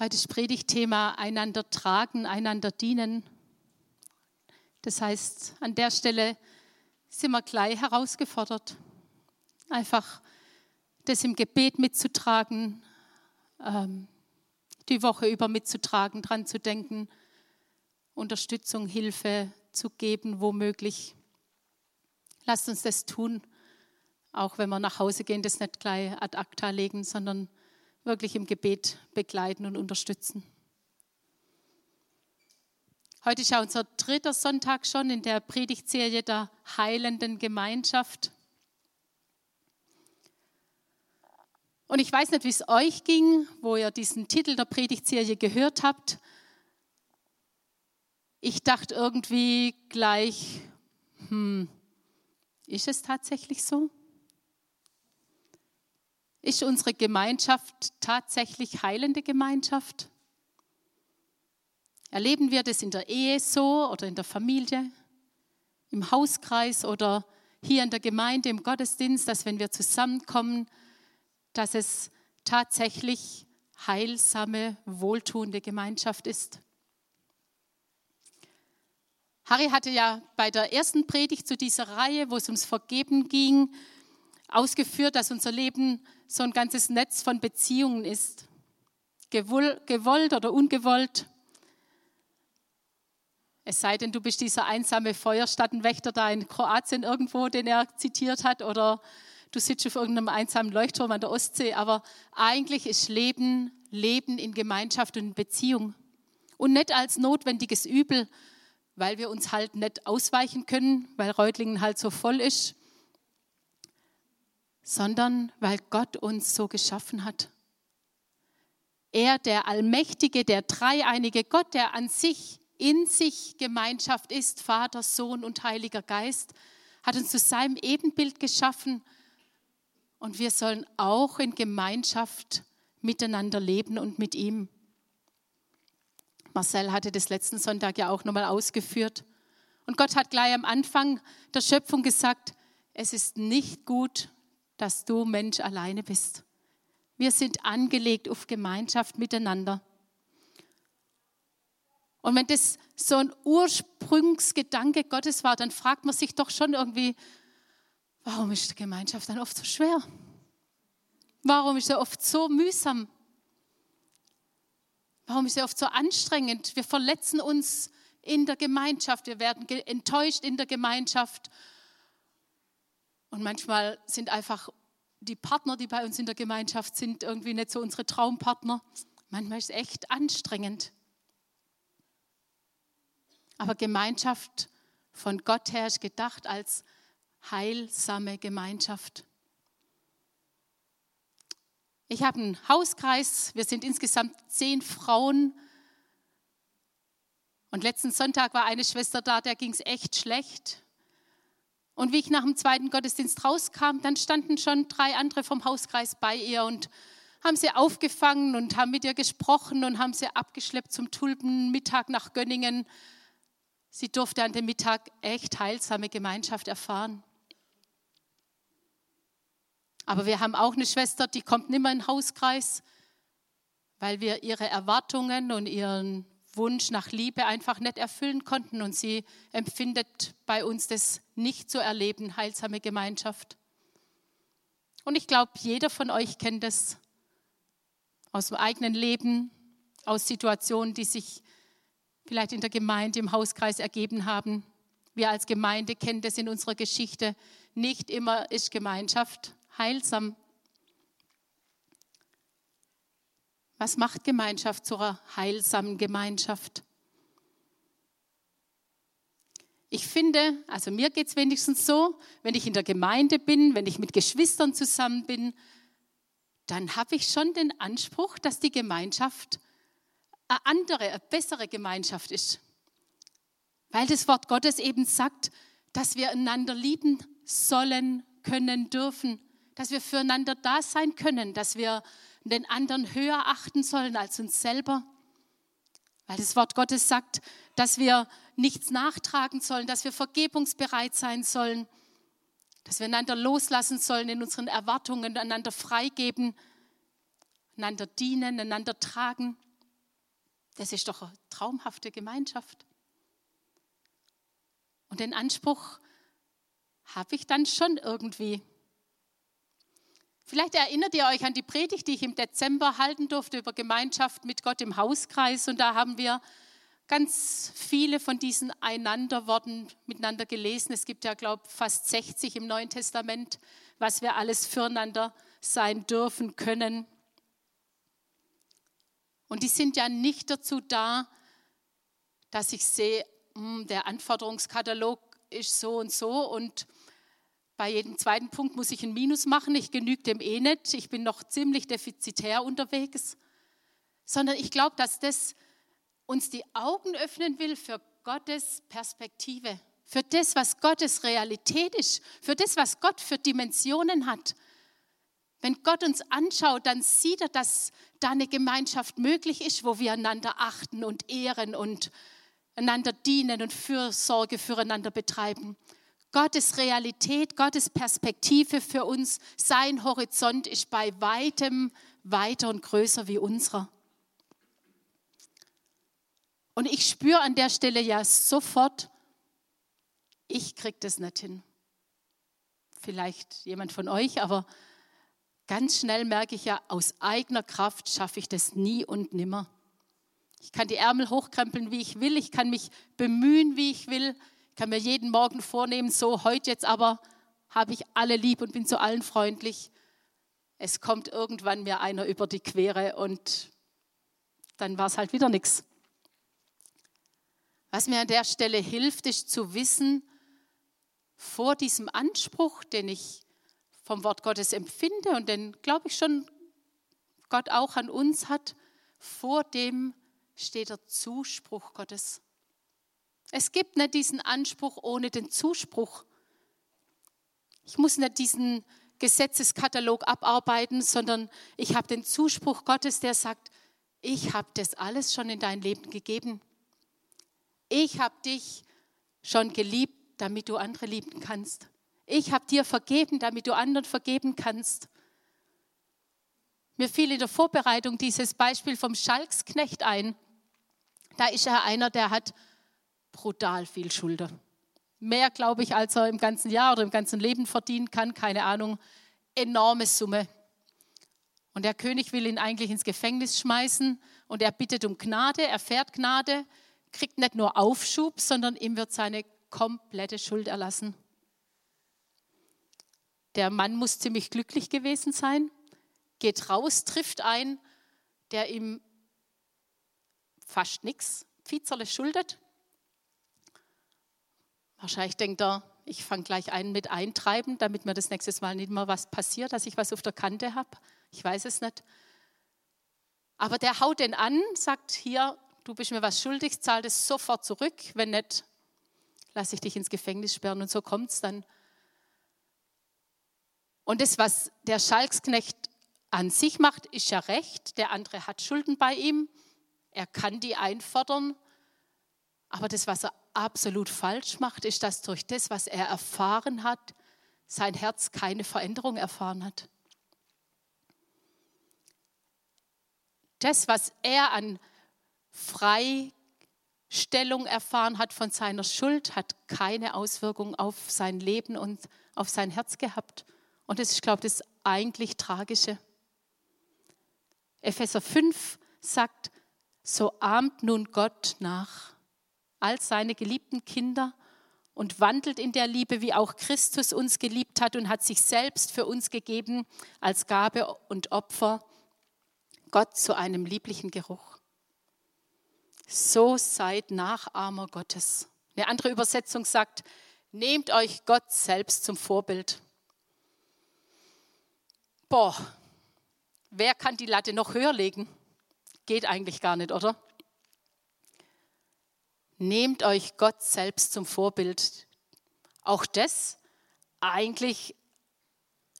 Heute ist Predigtthema einander tragen, einander dienen. Das heißt, an der Stelle sind wir gleich herausgefordert, einfach das im Gebet mitzutragen, ähm, die Woche über mitzutragen, dran zu denken, Unterstützung, Hilfe zu geben, womöglich. Lasst uns das tun, auch wenn wir nach Hause gehen, das nicht gleich ad acta legen, sondern wirklich im Gebet begleiten und unterstützen. Heute ist ja unser dritter Sonntag schon in der Predigtserie der heilenden Gemeinschaft. Und ich weiß nicht, wie es euch ging, wo ihr diesen Titel der Predigtserie gehört habt. Ich dachte irgendwie gleich, hm, ist es tatsächlich so? Ist unsere Gemeinschaft tatsächlich heilende Gemeinschaft? Erleben wir das in der Ehe so oder in der Familie, im Hauskreis oder hier in der Gemeinde, im Gottesdienst, dass wenn wir zusammenkommen, dass es tatsächlich heilsame, wohltuende Gemeinschaft ist? Harry hatte ja bei der ersten Predigt zu dieser Reihe, wo es ums Vergeben ging, ausgeführt, dass unser Leben so ein ganzes Netz von Beziehungen ist. Gewollt oder ungewollt. Es sei denn, du bist dieser einsame Feuerstattenwächter da in Kroatien irgendwo, den er zitiert hat, oder du sitzt auf irgendeinem einsamen Leuchtturm an der Ostsee. Aber eigentlich ist Leben, Leben in Gemeinschaft und in Beziehung. Und nicht als notwendiges Übel, weil wir uns halt nicht ausweichen können, weil Reutlingen halt so voll ist, sondern weil Gott uns so geschaffen hat. Er, der allmächtige, der dreieinige Gott, der an sich, in sich Gemeinschaft ist, Vater, Sohn und Heiliger Geist, hat uns zu seinem Ebenbild geschaffen und wir sollen auch in Gemeinschaft miteinander leben und mit ihm. Marcel hatte das letzten Sonntag ja auch nochmal ausgeführt. Und Gott hat gleich am Anfang der Schöpfung gesagt, es ist nicht gut, dass du Mensch alleine bist. Wir sind angelegt auf Gemeinschaft miteinander. Und wenn das so ein Ursprungsgedanke Gottes war, dann fragt man sich doch schon irgendwie, warum ist die Gemeinschaft dann oft so schwer? Warum ist sie oft so mühsam? Warum ist sie oft so anstrengend? Wir verletzen uns in der Gemeinschaft, wir werden enttäuscht in der Gemeinschaft und manchmal sind einfach die Partner, die bei uns in der Gemeinschaft sind, irgendwie nicht so unsere Traumpartner. Manchmal ist es echt anstrengend. Aber Gemeinschaft von Gott her ist gedacht als heilsame Gemeinschaft. Ich habe einen Hauskreis, wir sind insgesamt zehn Frauen. Und letzten Sonntag war eine Schwester da, der ging es echt schlecht. Und wie ich nach dem zweiten Gottesdienst rauskam, dann standen schon drei andere vom Hauskreis bei ihr und haben sie aufgefangen und haben mit ihr gesprochen und haben sie abgeschleppt zum Tulpenmittag nach Gönningen. Sie durfte an dem Mittag echt heilsame Gemeinschaft erfahren. Aber wir haben auch eine Schwester, die kommt nicht mehr in den Hauskreis, weil wir ihre Erwartungen und ihren Wunsch nach Liebe einfach nicht erfüllen konnten und sie empfindet bei uns das nicht zu erleben, heilsame Gemeinschaft. Und ich glaube, jeder von euch kennt das aus dem eigenen Leben, aus Situationen, die sich vielleicht in der Gemeinde, im Hauskreis ergeben haben. Wir als Gemeinde kennen das in unserer Geschichte. Nicht immer ist Gemeinschaft heilsam. Was macht Gemeinschaft zu einer heilsamen Gemeinschaft? Ich finde, also mir geht es wenigstens so, wenn ich in der Gemeinde bin, wenn ich mit Geschwistern zusammen bin, dann habe ich schon den Anspruch, dass die Gemeinschaft eine andere, eine bessere Gemeinschaft ist. Weil das Wort Gottes eben sagt, dass wir einander lieben sollen, können, dürfen, dass wir füreinander da sein können, dass wir den anderen höher achten sollen als uns selber. Weil das Wort Gottes sagt, dass wir nichts nachtragen sollen, dass wir vergebungsbereit sein sollen, dass wir einander loslassen sollen in unseren Erwartungen, einander freigeben, einander dienen, einander tragen. Das ist doch eine traumhafte Gemeinschaft. Und den Anspruch habe ich dann schon irgendwie. Vielleicht erinnert ihr euch an die Predigt, die ich im Dezember halten durfte über Gemeinschaft mit Gott im Hauskreis. Und da haben wir ganz viele von diesen Einanderworten miteinander gelesen. Es gibt ja, glaube ich, fast 60 im Neuen Testament, was wir alles füreinander sein dürfen können. Und die sind ja nicht dazu da, dass ich sehe, hm, der Anforderungskatalog ist so und so und bei jedem zweiten Punkt muss ich ein Minus machen, ich genüge dem eh nicht, ich bin noch ziemlich defizitär unterwegs, sondern ich glaube, dass das uns die Augen öffnen will für Gottes Perspektive, für das, was Gottes Realität ist, für das, was Gott für Dimensionen hat. Wenn Gott uns anschaut, dann sieht er, dass da eine Gemeinschaft möglich ist, wo wir einander achten und ehren und einander dienen und Fürsorge füreinander betreiben. Gottes Realität, Gottes Perspektive für uns, sein Horizont ist bei weitem weiter und größer wie unserer. Und ich spüre an der Stelle ja sofort, ich kriege das nicht hin. Vielleicht jemand von euch, aber ganz schnell merke ich ja, aus eigener Kraft schaffe ich das nie und nimmer. Ich kann die Ärmel hochkrempeln, wie ich will. Ich kann mich bemühen, wie ich will. Ich kann mir jeden Morgen vornehmen, so heute jetzt aber habe ich alle lieb und bin zu allen freundlich. Es kommt irgendwann mir einer über die Quere und dann war es halt wieder nichts. Was mir an der Stelle hilft, ist zu wissen, vor diesem Anspruch, den ich vom Wort Gottes empfinde und den, glaube ich, schon Gott auch an uns hat, vor dem steht der Zuspruch Gottes. Es gibt nicht diesen Anspruch ohne den Zuspruch. Ich muss nicht diesen Gesetzeskatalog abarbeiten, sondern ich habe den Zuspruch Gottes, der sagt, ich habe das alles schon in dein Leben gegeben. Ich habe dich schon geliebt, damit du andere lieben kannst. Ich habe dir vergeben, damit du anderen vergeben kannst. Mir fiel in der Vorbereitung dieses Beispiel vom Schalksknecht ein. Da ist er einer, der hat brutal viel Schulden. Mehr, glaube ich, als er im ganzen Jahr oder im ganzen Leben verdienen kann, keine Ahnung. Enorme Summe. Und der König will ihn eigentlich ins Gefängnis schmeißen und er bittet um Gnade, er fährt Gnade, kriegt nicht nur Aufschub, sondern ihm wird seine komplette Schuld erlassen. Der Mann muss ziemlich glücklich gewesen sein, geht raus, trifft einen, der ihm fast nichts, Vizerle schuldet. Wahrscheinlich denkt er, ich fange gleich einen mit eintreiben, damit mir das nächste Mal nicht mehr was passiert, dass ich was auf der Kante habe. Ich weiß es nicht. Aber der haut den an, sagt hier, du bist mir was schuldig, zahl das sofort zurück. Wenn nicht, lasse ich dich ins Gefängnis sperren. Und so kommt es dann. Und das, was der Schalksknecht an sich macht, ist ja recht. Der andere hat Schulden bei ihm. Er kann die einfordern. Aber das, was er absolut falsch macht, ist, dass durch das, was er erfahren hat, sein Herz keine Veränderung erfahren hat. Das, was er an Freistellung erfahren hat von seiner Schuld, hat keine Auswirkung auf sein Leben und auf sein Herz gehabt. Und das ist, glaube ich, das eigentlich Tragische. Epheser 5 sagt, so ahmt nun Gott nach als seine geliebten Kinder und wandelt in der Liebe, wie auch Christus uns geliebt hat und hat sich selbst für uns gegeben als Gabe und Opfer, Gott zu einem lieblichen Geruch. So seid Nachahmer Gottes. Eine andere Übersetzung sagt, nehmt euch Gott selbst zum Vorbild. Boah, wer kann die Latte noch höher legen? Geht eigentlich gar nicht, oder? Nehmt euch Gott selbst zum Vorbild. Auch das eigentlich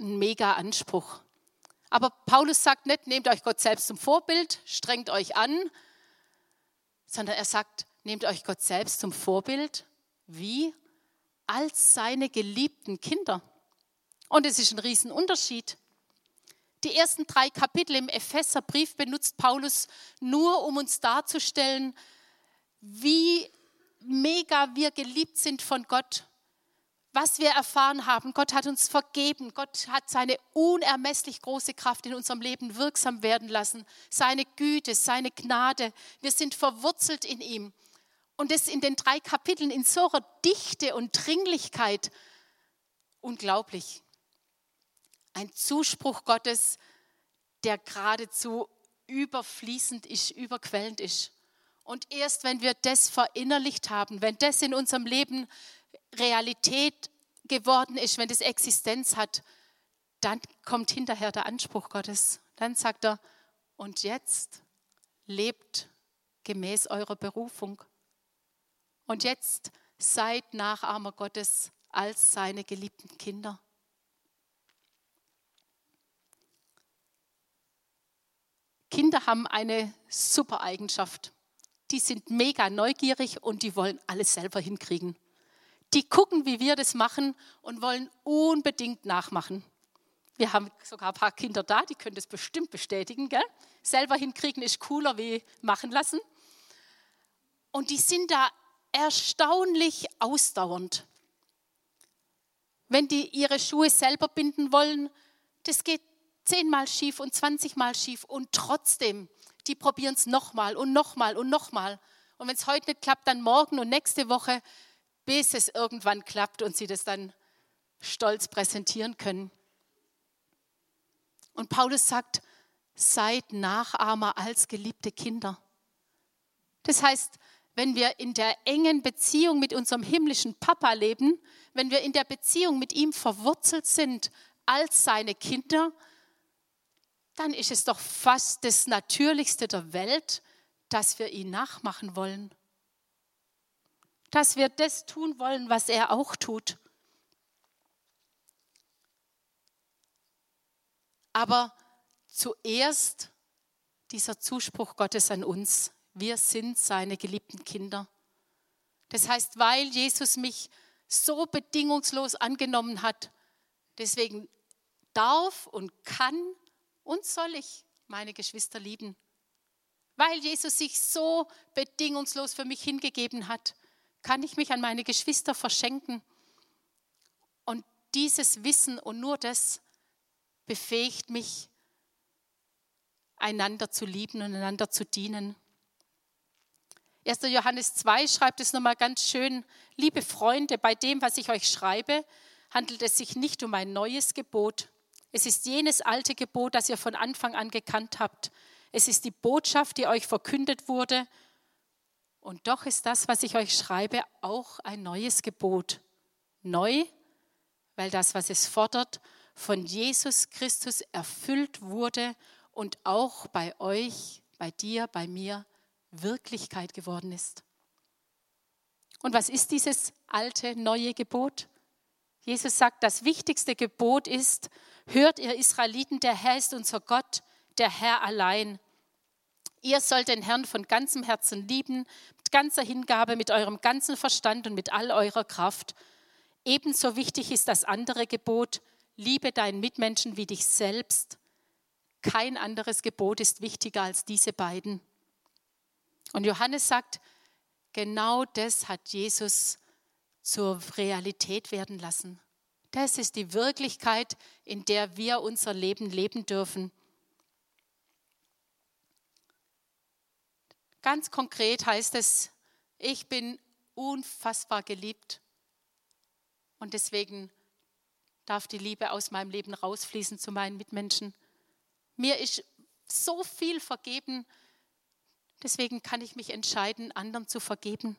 ein mega Anspruch. Aber Paulus sagt nicht, nehmt euch Gott selbst zum Vorbild, strengt euch an, sondern er sagt, nehmt euch Gott selbst zum Vorbild. Wie? Als seine geliebten Kinder. Und es ist ein Riesenunterschied. Die ersten drei Kapitel im Epheserbrief benutzt Paulus nur, um uns darzustellen, wie mega wir geliebt sind von Gott, was wir erfahren haben. Gott hat uns vergeben. Gott hat seine unermesslich große Kraft in unserem Leben wirksam werden lassen. Seine Güte, seine Gnade. Wir sind verwurzelt in ihm. Und das in den drei Kapiteln in so einer Dichte und Dringlichkeit. Unglaublich. Ein Zuspruch Gottes, der geradezu überfließend ist, überquellend ist. Und erst wenn wir das verinnerlicht haben, wenn das in unserem Leben Realität geworden ist, wenn das Existenz hat, dann kommt hinterher der Anspruch Gottes. Dann sagt er, und jetzt lebt gemäß eurer Berufung. Und jetzt seid Nachahmer Gottes als seine geliebten Kinder. Kinder haben eine super Eigenschaft. Die sind mega neugierig und die wollen alles selber hinkriegen die gucken, wie wir das machen und wollen unbedingt nachmachen. Wir haben sogar ein paar Kinder da, die können das bestimmt bestätigen. Gell? Selber hinkriegen ist cooler wie machen lassen. Und die sind da erstaunlich ausdauernd. Wenn die ihre Schuhe selber binden wollen, das geht zehnmal schief und zwanzigmal schief und trotzdem, die probieren es nochmal und nochmal und nochmal. Und wenn es heute nicht klappt, dann morgen und nächste Woche bis es irgendwann klappt und sie das dann stolz präsentieren können. Und Paulus sagt, seid Nachahmer als geliebte Kinder. Das heißt, wenn wir in der engen Beziehung mit unserem himmlischen Papa leben, wenn wir in der Beziehung mit ihm verwurzelt sind als seine Kinder, dann ist es doch fast das Natürlichste der Welt, dass wir ihn nachmachen wollen dass wir das tun wollen, was er auch tut. Aber zuerst dieser Zuspruch Gottes an uns. Wir sind seine geliebten Kinder. Das heißt, weil Jesus mich so bedingungslos angenommen hat, deswegen darf und kann und soll ich meine Geschwister lieben. Weil Jesus sich so bedingungslos für mich hingegeben hat, kann ich mich an meine Geschwister verschenken. Und dieses Wissen und nur das befähigt mich, einander zu lieben und einander zu dienen. 1. Johannes 2 schreibt es nochmal ganz schön, liebe Freunde, bei dem, was ich euch schreibe, handelt es sich nicht um ein neues Gebot. Es ist jenes alte Gebot, das ihr von Anfang an gekannt habt. Es ist die Botschaft, die euch verkündet wurde und doch ist das, was ich euch schreibe, auch ein neues Gebot. Neu, weil das, was es fordert, von Jesus Christus erfüllt wurde und auch bei euch, bei dir, bei mir Wirklichkeit geworden ist. Und was ist dieses alte, neue Gebot? Jesus sagt, das wichtigste Gebot ist, hört ihr Israeliten, der Herr ist unser Gott, der Herr allein. Ihr sollt den Herrn von ganzem Herzen lieben, mit ganzer Hingabe, mit eurem ganzen Verstand und mit all eurer Kraft. Ebenso wichtig ist das andere Gebot, liebe deinen Mitmenschen wie dich selbst. Kein anderes Gebot ist wichtiger als diese beiden. Und Johannes sagt, genau das hat Jesus zur Realität werden lassen. Das ist die Wirklichkeit, in der wir unser Leben leben dürfen. Ganz konkret heißt es, ich bin unfassbar geliebt und deswegen darf die Liebe aus meinem Leben rausfließen zu meinen Mitmenschen. Mir ist so viel vergeben, deswegen kann ich mich entscheiden, anderen zu vergeben,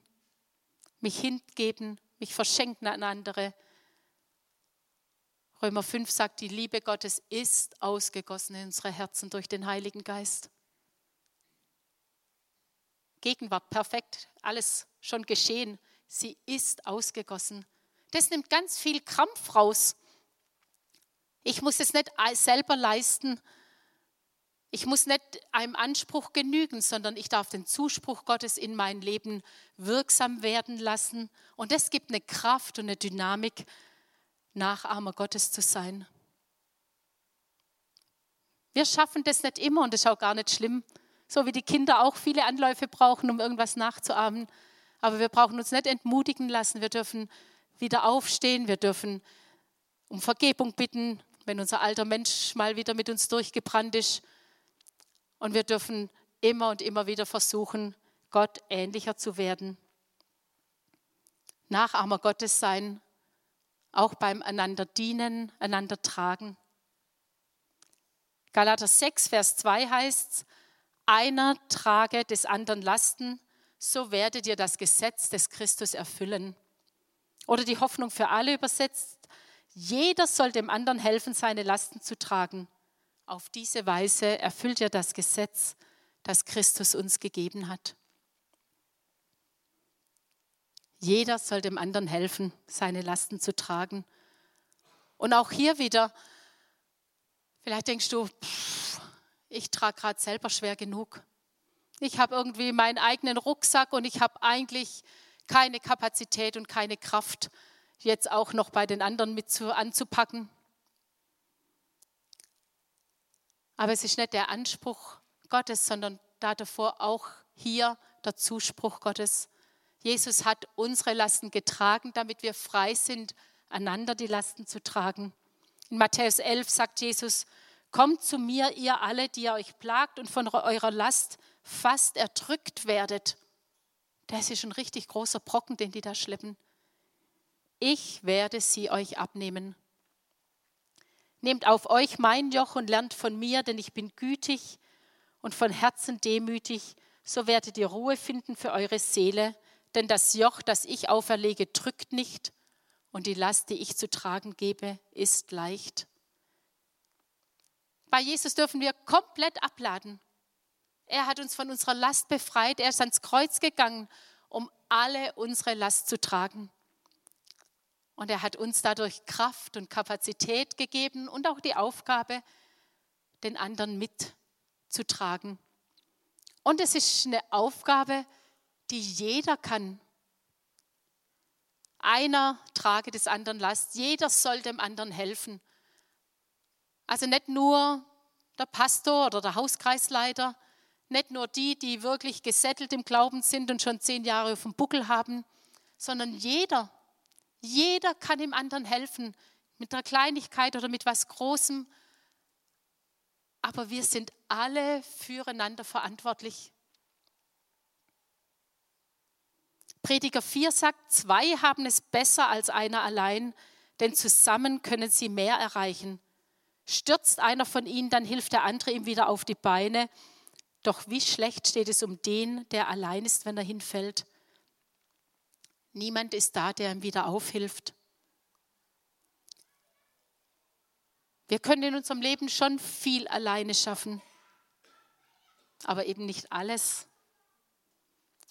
mich hingeben, mich verschenken an andere. Römer 5 sagt, die Liebe Gottes ist ausgegossen in unsere Herzen durch den Heiligen Geist. Gegenwart, perfekt, alles schon geschehen. Sie ist ausgegossen. Das nimmt ganz viel Krampf raus. Ich muss es nicht selber leisten. Ich muss nicht einem Anspruch genügen, sondern ich darf den Zuspruch Gottes in mein Leben wirksam werden lassen. Und das gibt eine Kraft und eine Dynamik, Nachahmer Gottes zu sein. Wir schaffen das nicht immer und das ist auch gar nicht schlimm. So wie die Kinder auch viele Anläufe brauchen, um irgendwas nachzuahmen. Aber wir brauchen uns nicht entmutigen lassen. Wir dürfen wieder aufstehen. Wir dürfen um Vergebung bitten, wenn unser alter Mensch mal wieder mit uns durchgebrannt ist. Und wir dürfen immer und immer wieder versuchen, Gott ähnlicher zu werden. Nachahmer Gottes sein, auch beim einander dienen, einander tragen. Galater 6, Vers 2 heißt, einer trage des anderen Lasten, so werdet ihr das Gesetz des Christus erfüllen. Oder die Hoffnung für alle übersetzt, jeder soll dem anderen helfen, seine Lasten zu tragen. Auf diese Weise erfüllt ihr das Gesetz, das Christus uns gegeben hat. Jeder soll dem anderen helfen, seine Lasten zu tragen. Und auch hier wieder, vielleicht denkst du, pff, ich trage gerade selber schwer genug. Ich habe irgendwie meinen eigenen Rucksack und ich habe eigentlich keine Kapazität und keine Kraft, jetzt auch noch bei den anderen mit zu, anzupacken. Aber es ist nicht der Anspruch Gottes, sondern da davor auch hier der Zuspruch Gottes. Jesus hat unsere Lasten getragen, damit wir frei sind, einander die Lasten zu tragen. In Matthäus 11 sagt Jesus, Kommt zu mir, ihr alle, die ihr euch plagt und von eurer Last fast erdrückt werdet. Das ist ein richtig großer Brocken, den die da schleppen. Ich werde sie euch abnehmen. Nehmt auf euch mein Joch und lernt von mir, denn ich bin gütig und von Herzen demütig, so werdet ihr Ruhe finden für eure Seele, denn das Joch, das ich auferlege, drückt nicht und die Last, die ich zu tragen gebe, ist leicht. Bei Jesus dürfen wir komplett abladen. Er hat uns von unserer Last befreit. Er ist ans Kreuz gegangen, um alle unsere Last zu tragen. Und er hat uns dadurch Kraft und Kapazität gegeben und auch die Aufgabe, den anderen mitzutragen. Und es ist eine Aufgabe, die jeder kann. Einer trage des anderen Last. Jeder soll dem anderen helfen. Also nicht nur der Pastor oder der Hauskreisleiter, nicht nur die, die wirklich gesettelt im Glauben sind und schon zehn Jahre auf dem Buckel haben, sondern jeder, jeder kann dem anderen helfen, mit einer Kleinigkeit oder mit was Großem. Aber wir sind alle füreinander verantwortlich. Prediger 4 sagt, zwei haben es besser als einer allein, denn zusammen können sie mehr erreichen. Stürzt einer von ihnen, dann hilft der andere ihm wieder auf die Beine. Doch wie schlecht steht es um den, der allein ist, wenn er hinfällt. Niemand ist da, der ihm wieder aufhilft. Wir können in unserem Leben schon viel alleine schaffen, aber eben nicht alles.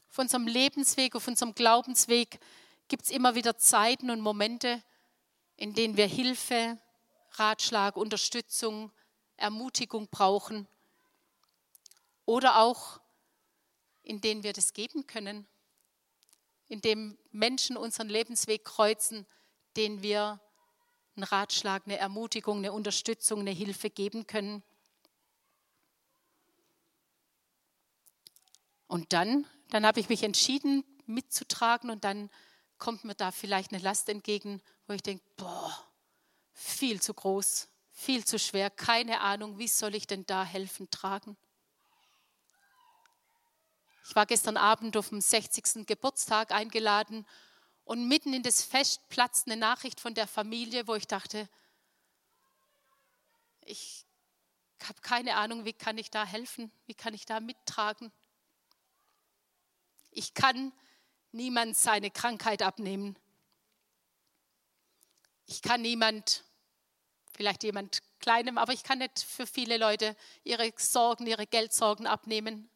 Auf unserem Lebensweg, auf unserem Glaubensweg gibt es immer wieder Zeiten und Momente, in denen wir Hilfe, Ratschlag, Unterstützung, Ermutigung brauchen oder auch in denen wir das geben können, in dem Menschen unseren Lebensweg kreuzen, denen wir einen Ratschlag, eine Ermutigung, eine Unterstützung, eine Hilfe geben können. Und dann, dann habe ich mich entschieden, mitzutragen und dann kommt mir da vielleicht eine Last entgegen, wo ich denke, boah, viel zu groß, viel zu schwer, keine Ahnung, wie soll ich denn da helfen tragen? Ich war gestern Abend auf dem 60. Geburtstag eingeladen und mitten in das Fest platzt eine Nachricht von der Familie, wo ich dachte, ich habe keine Ahnung, wie kann ich da helfen, wie kann ich da mittragen. Ich kann niemand seine Krankheit abnehmen. Ich kann niemand, vielleicht jemand Kleinem, aber ich kann nicht für viele Leute ihre Sorgen, ihre Geldsorgen abnehmen.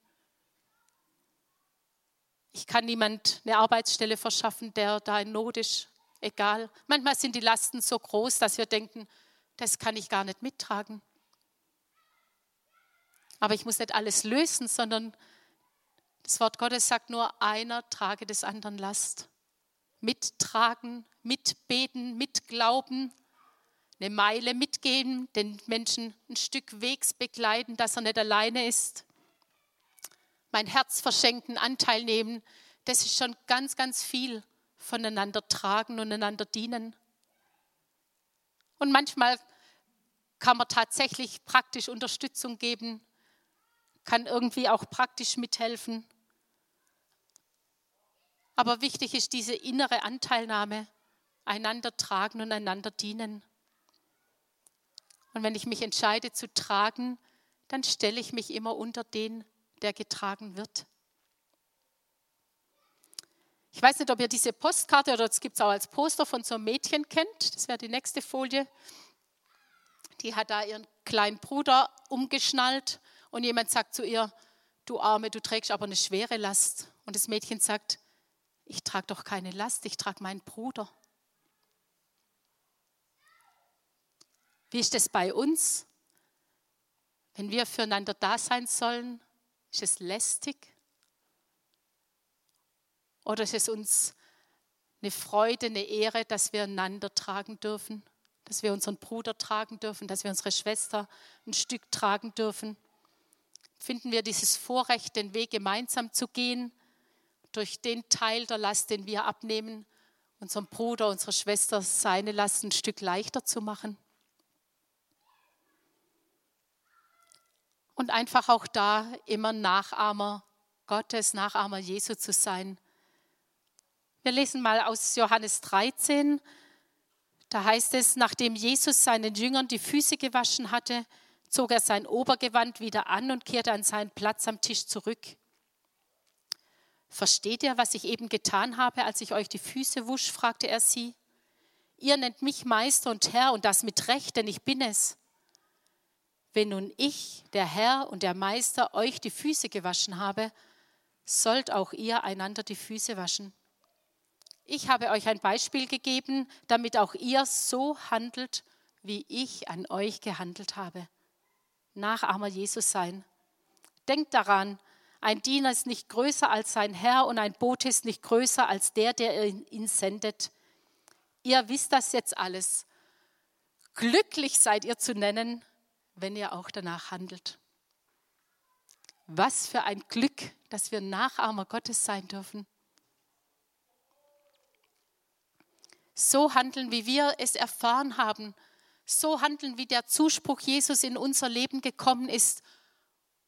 Ich kann niemand eine Arbeitsstelle verschaffen, der da in Not ist. Egal. Manchmal sind die Lasten so groß, dass wir denken, das kann ich gar nicht mittragen. Aber ich muss nicht alles lösen, sondern das Wort Gottes sagt nur, einer trage des anderen Last. Mittragen, mitbeten, mitglauben, eine Meile mitgehen, den Menschen ein Stück Wegs begleiten, dass er nicht alleine ist. Mein Herz verschenken, Anteil nehmen, das ist schon ganz, ganz viel voneinander tragen und einander dienen. Und manchmal kann man tatsächlich praktisch Unterstützung geben, kann irgendwie auch praktisch mithelfen. Aber wichtig ist diese innere Anteilnahme, einander tragen und einander dienen. Und wenn ich mich entscheide zu tragen, dann stelle ich mich immer unter den, der getragen wird. Ich weiß nicht, ob ihr diese Postkarte oder es gibt es auch als Poster von so einem Mädchen kennt. Das wäre die nächste Folie. Die hat da ihren kleinen Bruder umgeschnallt und jemand sagt zu ihr, du Arme, du trägst aber eine schwere Last. Und das Mädchen sagt, ich trage doch keine Last, ich trage meinen Bruder. Wie ist es bei uns? Wenn wir füreinander da sein sollen, ist es lästig? Oder ist es uns eine Freude, eine Ehre, dass wir einander tragen dürfen, dass wir unseren Bruder tragen dürfen, dass wir unsere Schwester ein Stück tragen dürfen? Finden wir dieses Vorrecht, den Weg gemeinsam zu gehen, durch den Teil der Last, den wir abnehmen, unserem Bruder, unserer Schwester seine Last ein Stück leichter zu machen? Und einfach auch da immer Nachahmer Gottes, Nachahmer Jesu zu sein. Wir lesen mal aus Johannes 13. Da heißt es, nachdem Jesus seinen Jüngern die Füße gewaschen hatte, zog er sein Obergewand wieder an und kehrte an seinen Platz am Tisch zurück. Versteht ihr, was ich eben getan habe, als ich euch die Füße wusch? fragte er sie. Ihr nennt mich Meister und Herr und das mit Recht, denn ich bin es. Wenn nun ich, der Herr und der Meister, euch die Füße gewaschen habe, sollt auch ihr einander die Füße waschen. Ich habe euch ein Beispiel gegeben, damit auch ihr so handelt, wie ich an euch gehandelt habe. Nachahmer Jesus sein. Denkt daran, ein Diener ist nicht größer als sein Herr und ein Bote ist nicht größer als der, der ihn sendet. Ihr wisst das jetzt alles. Glücklich seid ihr zu nennen, wenn ihr auch danach handelt. Was für ein Glück, dass wir Nachahmer Gottes sein dürfen. So handeln, wie wir es erfahren haben. So handeln, wie der Zuspruch Jesus in unser Leben gekommen ist.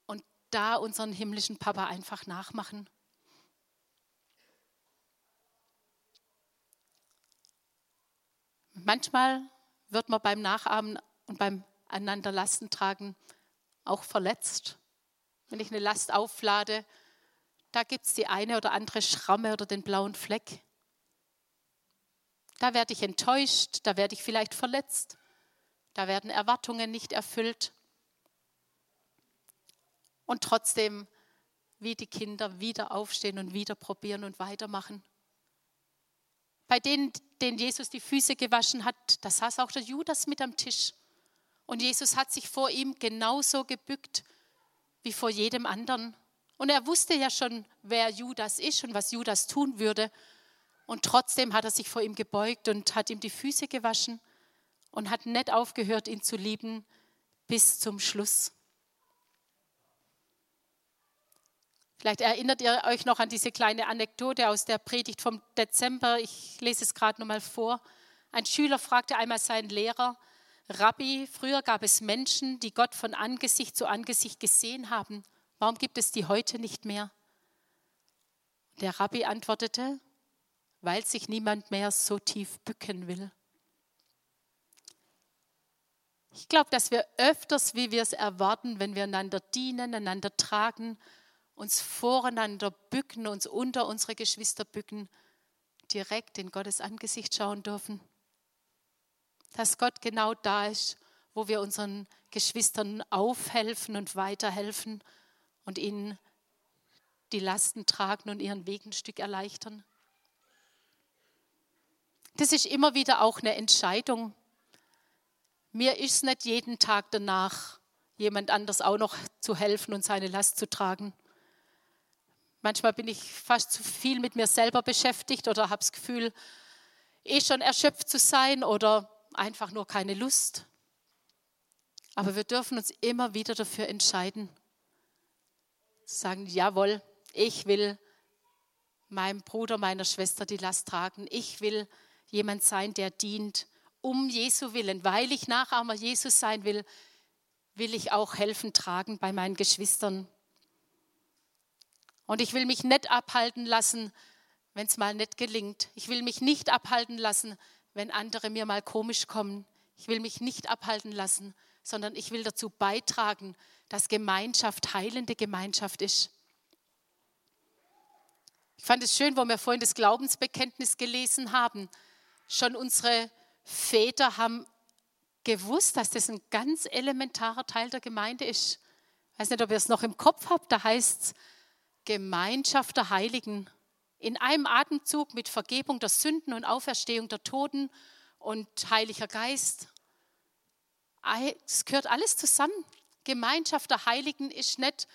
Und da unseren himmlischen Papa einfach nachmachen. Manchmal wird man beim Nachahmen und beim einander Lasten tragen, auch verletzt. Wenn ich eine Last auflade, da gibt es die eine oder andere Schramme oder den blauen Fleck. Da werde ich enttäuscht, da werde ich vielleicht verletzt, da werden Erwartungen nicht erfüllt. Und trotzdem, wie die Kinder, wieder aufstehen und wieder probieren und weitermachen. Bei denen, denen Jesus die Füße gewaschen hat, da saß auch der Judas mit am Tisch. Und Jesus hat sich vor ihm genauso gebückt wie vor jedem anderen. Und er wusste ja schon, wer Judas ist und was Judas tun würde. Und trotzdem hat er sich vor ihm gebeugt und hat ihm die Füße gewaschen und hat nicht aufgehört, ihn zu lieben bis zum Schluss. Vielleicht erinnert ihr euch noch an diese kleine Anekdote aus der Predigt vom Dezember. Ich lese es gerade nochmal vor. Ein Schüler fragte einmal seinen Lehrer, Rabbi, früher gab es Menschen, die Gott von Angesicht zu Angesicht gesehen haben. Warum gibt es die heute nicht mehr? Der Rabbi antwortete, weil sich niemand mehr so tief bücken will. Ich glaube, dass wir öfters, wie wir es erwarten, wenn wir einander dienen, einander tragen, uns voreinander bücken, uns unter unsere Geschwister bücken, direkt in Gottes Angesicht schauen dürfen dass Gott genau da ist, wo wir unseren Geschwistern aufhelfen und weiterhelfen und ihnen die Lasten tragen und ihren Weg ein Stück erleichtern. Das ist immer wieder auch eine Entscheidung. Mir ist nicht jeden Tag danach, jemand anders auch noch zu helfen und seine Last zu tragen. Manchmal bin ich fast zu viel mit mir selber beschäftigt oder habe das Gefühl, eh schon erschöpft zu sein oder einfach nur keine Lust. Aber wir dürfen uns immer wieder dafür entscheiden, sagen, jawohl, ich will meinem Bruder, meiner Schwester die Last tragen. Ich will jemand sein, der dient, um Jesu willen. Weil ich Nachahmer Jesus sein will, will ich auch helfen tragen bei meinen Geschwistern. Und ich will mich nicht abhalten lassen, wenn es mal nicht gelingt. Ich will mich nicht abhalten lassen, wenn andere mir mal komisch kommen. Ich will mich nicht abhalten lassen, sondern ich will dazu beitragen, dass Gemeinschaft heilende Gemeinschaft ist. Ich fand es schön, wo wir vorhin das Glaubensbekenntnis gelesen haben. Schon unsere Väter haben gewusst, dass das ein ganz elementarer Teil der Gemeinde ist. Ich weiß nicht, ob ihr es noch im Kopf habt. Da heißt es Gemeinschaft der Heiligen. In einem Atemzug mit Vergebung der Sünden und Auferstehung der Toten und Heiliger Geist. Es gehört alles zusammen. Gemeinschaft der Heiligen ist nicht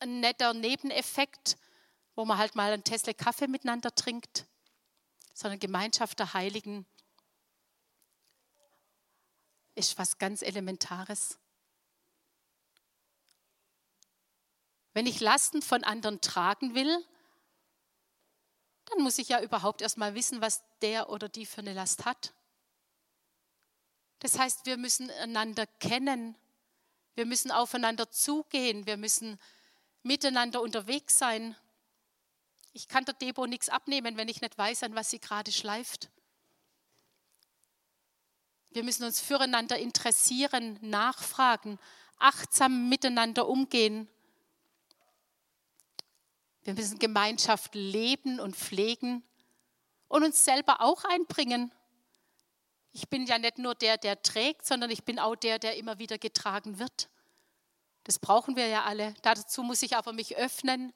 ein netter Nebeneffekt, wo man halt mal einen Tesla Kaffee miteinander trinkt, sondern Gemeinschaft der Heiligen ist was ganz Elementares. Wenn ich Lasten von anderen tragen will, dann muss ich ja überhaupt erst mal wissen, was der oder die für eine Last hat. Das heißt, wir müssen einander kennen, wir müssen aufeinander zugehen, wir müssen miteinander unterwegs sein. Ich kann der Debo nichts abnehmen, wenn ich nicht weiß, an was sie gerade schleift. Wir müssen uns füreinander interessieren, nachfragen, achtsam miteinander umgehen. Wir müssen Gemeinschaft leben und pflegen und uns selber auch einbringen. Ich bin ja nicht nur der, der trägt, sondern ich bin auch der, der immer wieder getragen wird. Das brauchen wir ja alle. Dazu muss ich aber mich öffnen,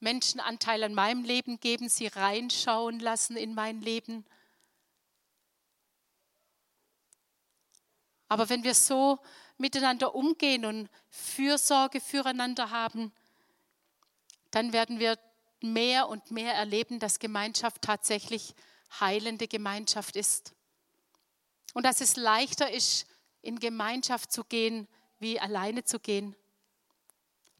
Menschen Anteil an meinem Leben geben, sie reinschauen lassen in mein Leben Aber wenn wir so miteinander umgehen und Fürsorge füreinander haben, dann werden wir mehr und mehr erleben, dass Gemeinschaft tatsächlich heilende Gemeinschaft ist. Und dass es leichter ist, in Gemeinschaft zu gehen, wie alleine zu gehen.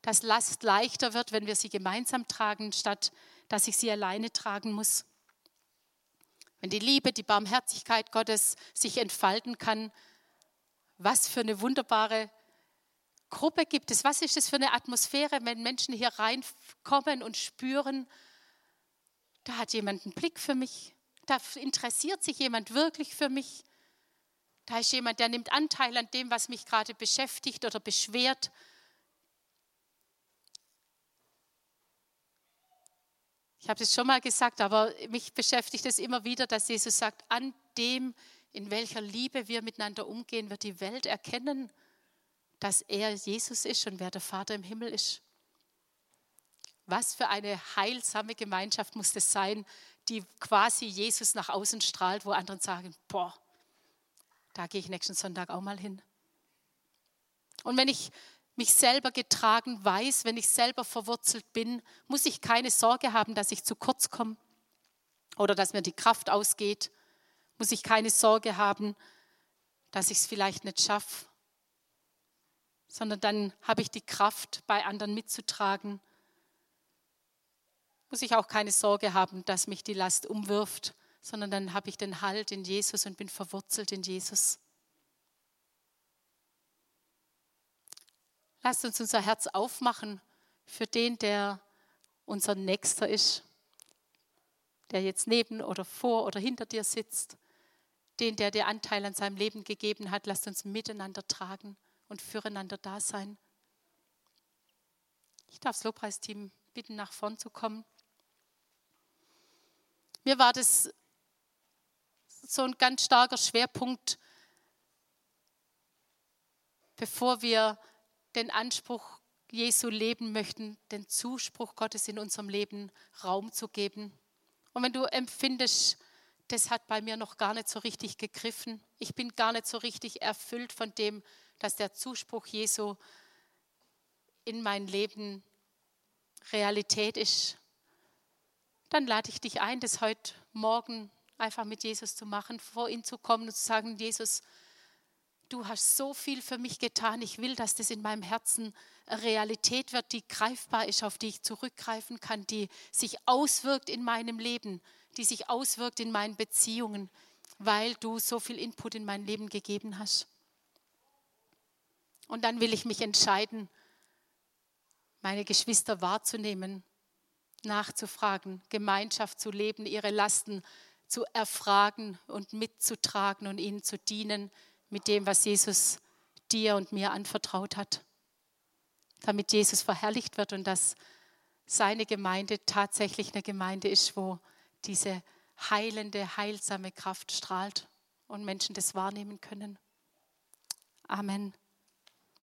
Dass Last leichter wird, wenn wir sie gemeinsam tragen, statt dass ich sie alleine tragen muss. Wenn die Liebe, die Barmherzigkeit Gottes sich entfalten kann, was für eine wunderbare Gruppe gibt es? Was ist das für eine Atmosphäre, wenn Menschen hier reinkommen und spüren, da hat jemand einen Blick für mich, da interessiert sich jemand wirklich für mich, da ist jemand, der nimmt Anteil an dem, was mich gerade beschäftigt oder beschwert. Ich habe es schon mal gesagt, aber mich beschäftigt es immer wieder, dass Jesus sagt, an dem in welcher Liebe wir miteinander umgehen, wird die Welt erkennen, dass er Jesus ist und wer der Vater im Himmel ist. Was für eine heilsame Gemeinschaft muss das sein, die quasi Jesus nach außen strahlt, wo andere sagen, boah, da gehe ich nächsten Sonntag auch mal hin. Und wenn ich mich selber getragen weiß, wenn ich selber verwurzelt bin, muss ich keine Sorge haben, dass ich zu kurz komme oder dass mir die Kraft ausgeht muss ich keine Sorge haben, dass ich es vielleicht nicht schaffe, sondern dann habe ich die Kraft, bei anderen mitzutragen. Muss ich auch keine Sorge haben, dass mich die Last umwirft, sondern dann habe ich den Halt in Jesus und bin verwurzelt in Jesus. Lasst uns unser Herz aufmachen für den, der unser Nächster ist, der jetzt neben oder vor oder hinter dir sitzt den, der dir Anteil an seinem Leben gegeben hat. Lasst uns miteinander tragen und füreinander da sein. Ich darf das Lobpreisteam bitten, nach vorn zu kommen. Mir war das so ein ganz starker Schwerpunkt, bevor wir den Anspruch Jesu leben möchten, den Zuspruch Gottes in unserem Leben Raum zu geben. Und wenn du empfindest, das hat bei mir noch gar nicht so richtig gegriffen. Ich bin gar nicht so richtig erfüllt von dem, dass der Zuspruch Jesu in mein Leben Realität ist. Dann lade ich dich ein, das heute Morgen einfach mit Jesus zu machen, vor ihn zu kommen und zu sagen, Jesus, du hast so viel für mich getan. Ich will, dass das in meinem Herzen Realität wird, die greifbar ist, auf die ich zurückgreifen kann, die sich auswirkt in meinem Leben, die sich auswirkt in meinen Beziehungen, weil du so viel Input in mein Leben gegeben hast. Und dann will ich mich entscheiden, meine Geschwister wahrzunehmen, nachzufragen, Gemeinschaft zu leben, ihre Lasten zu erfragen und mitzutragen und ihnen zu dienen mit dem, was Jesus dir und mir anvertraut hat, damit Jesus verherrlicht wird und dass seine Gemeinde tatsächlich eine Gemeinde ist, wo diese heilende, heilsame Kraft strahlt und Menschen das wahrnehmen können. Amen.